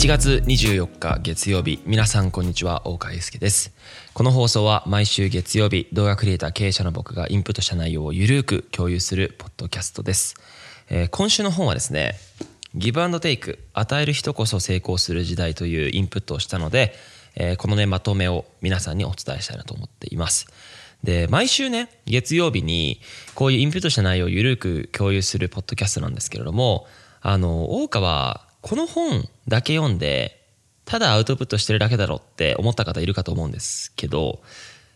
1月24日月曜日皆さんこんにちは大川祐介です。この放送は毎週月曜日動画クリエイター経営者の僕がインプットした内容をゆるく共有するポッドキャストです、えー、今週の本はですねギブアンドテイク与える人こそ成功する時代というインプットをしたので、えー、このねまとめを皆さんにお伝えしたいなと思っています。で毎週ね月曜日にこういうインプットした内容をゆるく共有するポッドキャストなんですけれどもあの大川この本だけ読んでただアウトプットしてるだけだろって思った方いるかと思うんですけど、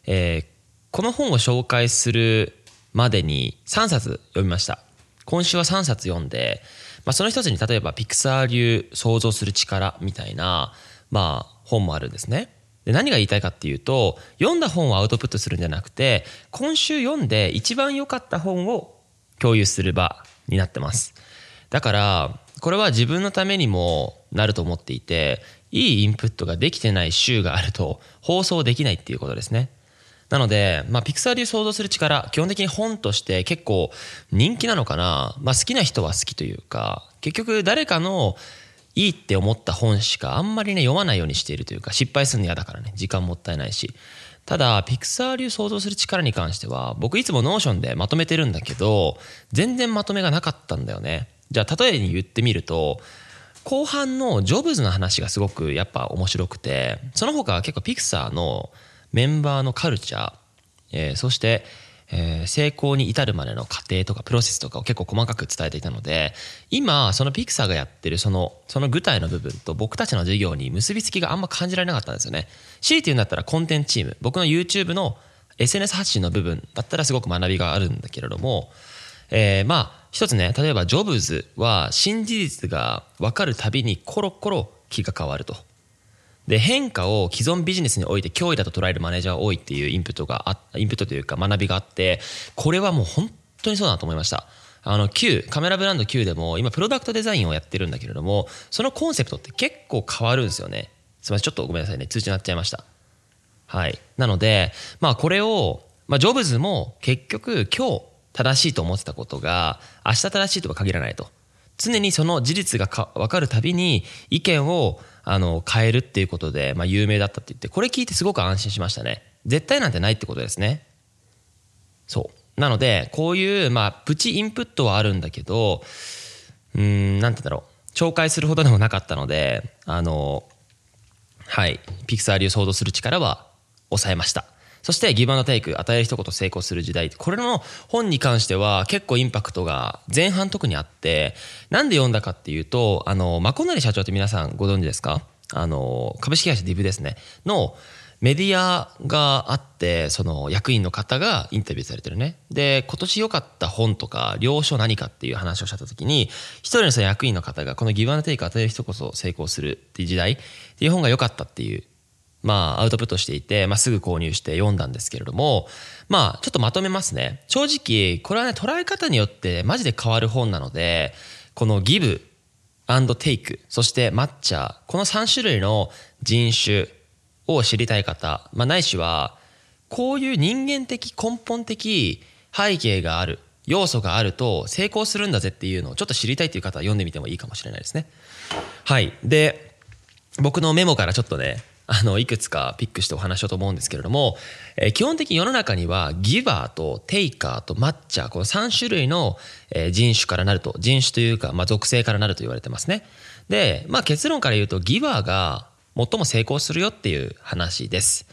えー、この本を紹介するまでに3冊読みました。今週は3冊読んで、まあ、その一つに例えばピクサー流想像する力みたいな、まあ、本もあるんですね。で何が言いたいかっていうと読んだ本をアウトプットするんじゃなくて今週読んで一番良かった本を共有する場になってます。だからこれは自分のためにもなると思っていていいインプットができてない週があると放送できないっていうことですね。なので、まあ、ピクサー流想像する力基本的に本として結構人気なのかな、まあ、好きな人は好きというか結局誰かのいいって思った本しかあんまりね読まないようにしているというか失敗するの嫌だからね。時間もったいないし。ただピクサー流想像する力に関しては僕いつも Notion でまとめてるんだけど全然まとめがなかったんだよね。じゃあ例えに言ってみると後半のジョブズの話がすごくやっぱ面白くてその他は結構ピクサーのメンバーのカルチャー、えー、そして、えー、成功に至るまでの過程とかプロセスとかを結構細かく伝えていたので今そのピクサーがやってるそのその具体の部分と僕たちの事業に結びつきがあんま感じられなかったんですよね。強いて言うんだったらコンテンツチーム僕の YouTube の SNS 発信の部分だったらすごく学びがあるんだけれども、えー、まあ一つね例えばジョブズは新事実が分かるたびにコロコロ気が変わると。で変化を既存ビジネスにおいて脅威だと捉えるマネージャーが多いっていうインプットがあインプットというか学びがあってこれはもう本当にそうだなと思いました。あの Q カメラブランド Q でも今プロダクトデザインをやってるんだけれどもそのコンセプトって結構変わるんですよね。すみませんちょっとごめんなさいね。通知になっちゃいました。はい。なのでまあこれを、まあ、ジョブズも結局今日正しいと思ってたことが明日正しいとは限らないと。常にその事実がか分かるたびに意見をあの変えるっていうことで、まあ、有名だったって言ってこれ聞いてすごく安心しましたね。絶対なんてないってことですね。そう。なのでこういうまあプチインプットはあるんだけどうんなんて言うんだろう。紹介するほどでもなかったのであのはい。ピクサー流想像する力は抑えました。そしてギブアンドテイク、与える一言成功する時代。これの本に関しては結構インパクトが前半特にあって、なんで読んだかっていうと、あの、マコナリ社長って皆さんご存知ですか？あの、株式会社ディブですね。の、メディアがあってその役員の方がインタビューされてるねで今年良かった本とか領書何かっていう話をした時に一人のその役員の方がこのギブアンドテイク与える人こそ成功するっていう時代っていう本が良かったっていうまあ、アウトプットしていて、まあ、すぐ購入して読んだんですけれども、まあ、ちょっとまとめますね。正直、これはね、捉え方によってマジで変わる本なので、このギブアンドテイク、そして抹茶、この3種類の人種を知りたい方、まあ、ないしは、こういう人間的根本的背景がある、要素があると成功するんだぜっていうのをちょっと知りたいという方は読んでみてもいいかもしれないですね。はい。で、僕のメモからちょっとね、あのいくつかピックしてお話しようと思うんですけれども、えー、基本的に世の中にはギバーとテイカーとマッチャーこの3種類の、えー、人種からなると人種というか、まあ、属性からなると言われてますね。で、まあ、結論から言うとギバーが最も成功するよっていう話です。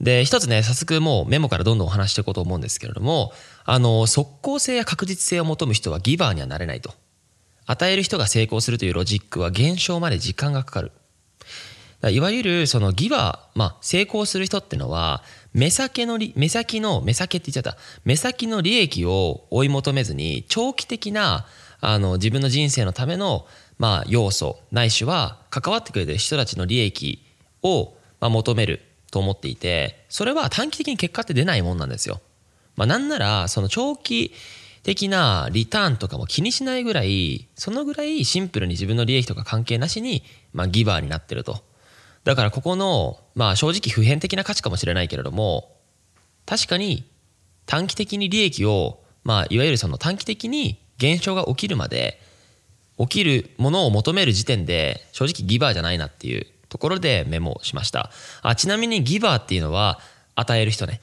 で一つね早速もうメモからどんどんお話していこうと思うんですけれどもあの即効性や確実性を求む人はギバーにはなれないと。与える人が成功するというロジックは減少まで時間がかかる。いわゆるそのギバー、まあ、成功する人ってのは目先の目先の目先って言っちゃった目先の利益を追い求めずに長期的なあの自分の人生のための、まあ、要素ないしは関わってくれてる人たちの利益を、まあ、求めると思っていてそれは短期的に結果って出ないもんなんですよ。まあ、なんならその長期的なリターンとかも気にしないぐらいそのぐらいシンプルに自分の利益とか関係なしに、まあ、ギバーになってると。だからここの、まあ正直普遍的な価値かもしれないけれども、確かに短期的に利益を、まあいわゆるその短期的に現象が起きるまで起きるものを求める時点で正直ギバーじゃないなっていうところでメモしました。あちなみにギバーっていうのは与える人ね。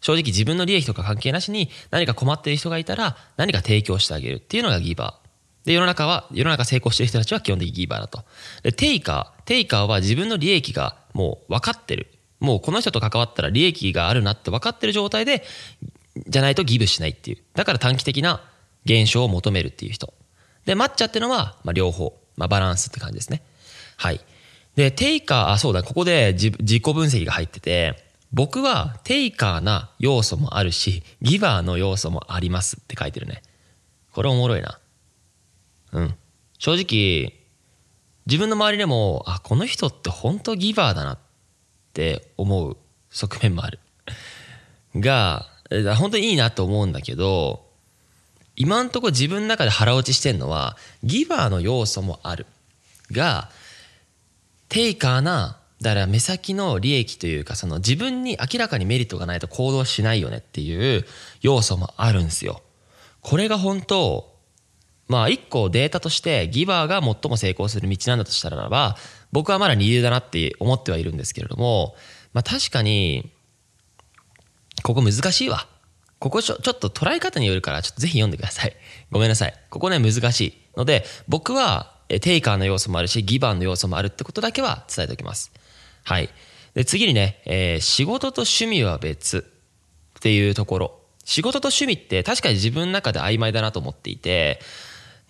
正直自分の利益とか関係なしに何か困っている人がいたら何か提供してあげるっていうのがギバー。で世の中は世の中成功してる人たちは基本的にギバーだと。でテイカーテイカーは自分の利益がもう分かってる。もうこの人と関わったら利益があるなって分かってる状態でじゃないとギブしないっていう。だから短期的な現象を求めるっていう人。で抹茶ってのは、まあ、両方、まあ、バランスって感じですね。はい。でテイカーあそうだ。ここで自己分析が入ってて僕はテイカーな要素もあるしギバーの要素もありますって書いてるね。これおもろいな。うん。正直自分の周りでもあこの人って本当ギバーだなって思う側面もある。が本当にいいなと思うんだけど今んとこ自分の中で腹落ちしてんのはギバーの要素もある。がテイカーなだから目先の利益というかその自分に明らかにメリットがないと行動しないよねっていう要素もあるんですよ。これが本当まあ一個データとしてギバーが最も成功する道なんだとしたらば僕はまだ二流だなって思ってはいるんですけれどもまあ確かにここ難しいわ。ここちょちょっと捉え方によるからちょっとぜひ読んでください。ごめんなさい。ここね難しいので僕はテイカーの要素もあるしギバーの要素もあるってことだけは伝えておきます。はい。で、次にね、えー、仕事と趣味は別っていうところ。仕事と趣味って確かに自分の中で曖昧だなと思っていて、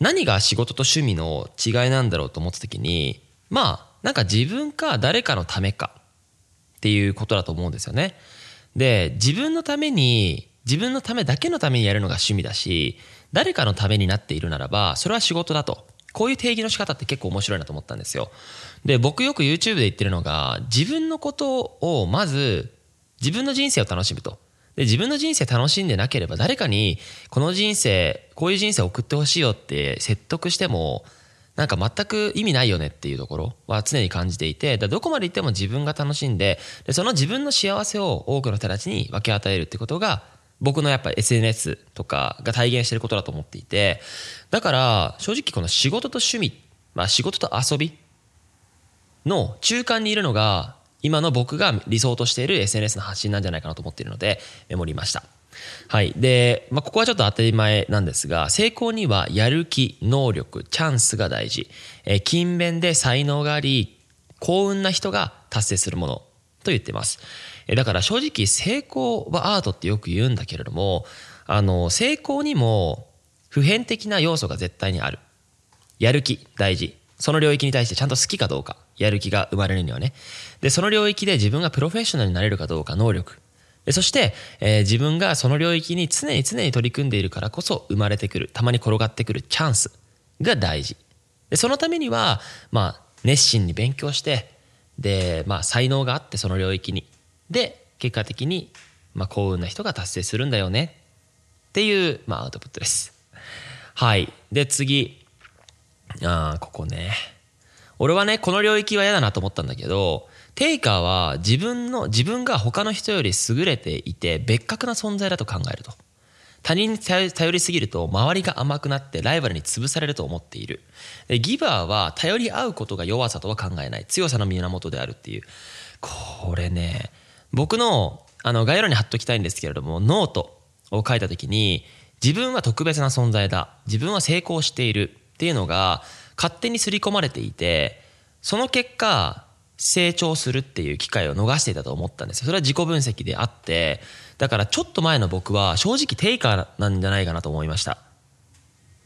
何が仕事と趣味の違いなんだろうと思った時に、まあ、なんか自分か誰かのためかっていうことだと思うんですよね。で、自分のために、自分のためだけのためにやるのが趣味だし、誰かのためになっているならば、それは仕事だと。こういう定義の仕方って結構面白いなと思ったんですよ。で、僕よく YouTube で言ってるのが、自分のことをまず、自分の人生を楽しむと。で、自分の人生楽しんでなければ誰かに、この人生、こういう人生を送ってほしいよって説得しても、なんか全く意味ないよねっていうところは常に感じていて、だどこまで行っても自分が楽しんで、でその自分の幸せを多くの人たちに分け与えるってことが、僕のやっぱ SNS とかが体現してることだと思っていて、だから正直この仕事と趣味、まあ仕事と遊びの中間にいるのが今の僕が理想としている SNS の発信なんじゃないかなと思っているのでメモりました。はい。で、まあ、ここはちょっと当たり前なんですが、成功にはやる気、能力、チャンスが大事。えー、勤勉で才能があり、幸運な人が達成するものと言ってます。えー、だから正直成功はアートってよく言うんだけれども、あの、成功にも普遍的な要素が絶対にある。やる気、大事。その領域に対してちゃんと好きかどうか。やる気が生まれるにはね。で、その領域で自分がプロフェッショナルになれるかどうか、能力。でそして、えー、自分がその領域に常に常に取り組んでいるからこそ生まれてくる、たまに転がってくるチャンスが大事。で、そのためには、まあ、熱心に勉強して、で、まあ、才能があってその領域に。で、結果的に、まあ、幸運な人が達成するんだよね。っていう、まあ、アウトプットです。はい。で、次。ああ、ここね。俺はね、この領域は嫌だなと思ったんだけど、テイカーは自分の、自分が他の人より優れていて別格な存在だと考えると。他人に頼りすぎると周りが甘くなってライバルに潰されると思っている。ギバーは頼り合うことが弱さとは考えない。強さの源であるっていう。これね、僕のあの概要欄に貼っときたいんですけれども、ノートを書いた時に、自分は特別な存在だ。自分は成功しているっていうのが、勝手に刷り込まれていてその結果成長するっていう機会を逃していたと思ったんですそれは自己分析であってだからちょっと前の僕は正直テイカーなんじゃないかなと思いました。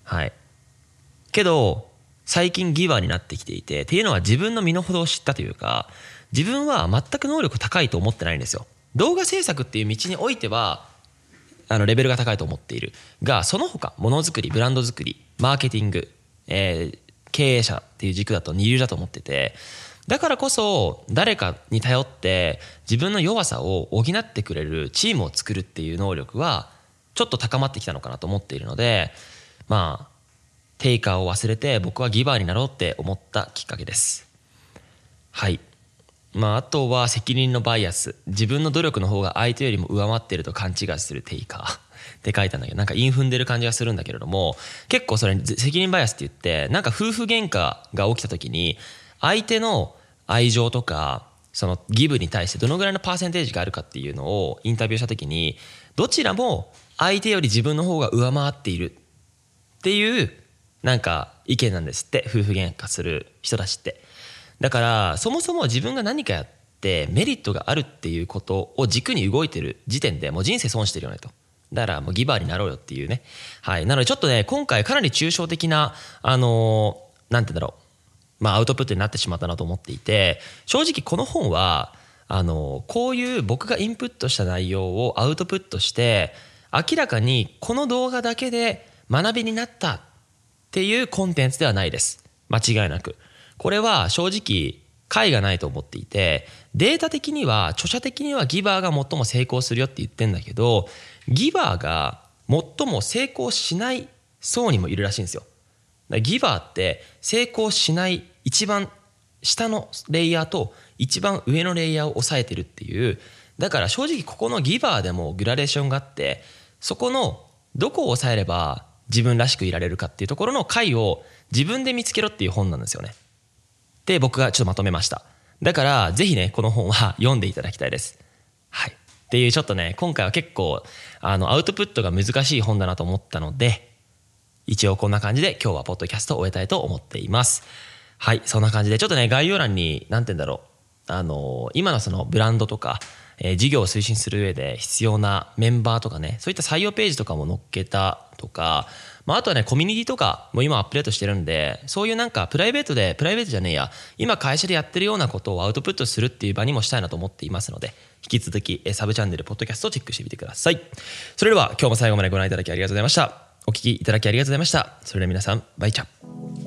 はい。けど最近ギバーになってきていてっていうのは自分の身の程を知ったというか自分は全く能力高いと思ってないんですよ。動画制作っていう道においてはあのレベルが高いと思っている。がその他ものづくりブランド作りマーケティング、えー、経営者っていう軸だと二流だと思っててだからこそ誰かに頼って自分の弱さを補ってくれるチームを作るっていう能力はちょっと高まってきたのかなと思っているのでまあテイカーを忘れて僕はギバーになろうって思ったきっかけです。はい。まああとは責任のバイアス。自分の努力の方が相手よりも上回っていると勘違いするテイカー。って書いたんだけどなんか韻踏んでる感じがするんだけれども結構それ責任バイアスって言ってなんか夫婦喧嘩が起きた時に相手の愛情とかそのギブに対してどのぐらいのパーセンテージがあるかっていうのをインタビューした時にどちらも相手より自分の方が上回っている。っていうなんか意見なんですって夫婦喧嘩する人たちって。だからそもそも自分が何かやってメリットがあるっていうことを軸に動いてる時点でもう人生損してるよねと。だからもうギバーになろうよっていうね。はい。なのでちょっとね今回かなり抽象的なあのー、なんて言うんだろう。まあ、アウトプットになってしまったなと思っていて正直この本はあのこういう僕がインプットした内容をアウトプットして明らかにこの動画だけで学びになったっていうコンテンツではないです。間違いなく。これは正直解がないと思っていてデータ的には著者的にはギバーが最も成功するよって言ってんだけどギバーが最も成功しない層にもいるらしいんですよギバーって成功しない一番下のレイヤーと一番上のレイヤーを抑えてるっていうだから正直ここのギバーでもグラデーションがあってそこのどこを抑えれば自分らしくいられるかっていうところの回を自分で見つけろっていう本なんですよね。で僕がちょっとまとめました。だからぜひねこの本は読んでいただきたいです。はい。っていうちょっとね今回は結構あのアウトプットが難しい本だなと思ったので一応こんな感じで今日はポッドキャストを終えたいと思っています。はい、そんな感じで、ちょっとね、概要欄に、なんて言うんだろう。あの、今のそのブランドとか、えー、事業を推進する上で必要なメンバーとかね、そういった採用ページとかも載っけたとか、まあ、あとはね、コミュニティとかも今アップデートしてるんで、そういうなんかプライベートで、プライベートじゃねえや、今会社でやってるようなことをアウトプットするっていう場にもしたいなと思っていますので、引き続きサブチャンネル、ポッドキャストをチェックしてみてください。それでは今日も最後までご覧いただきありがとうございました。お聴きいただきありがとうございました。それでは皆さん、バイチャ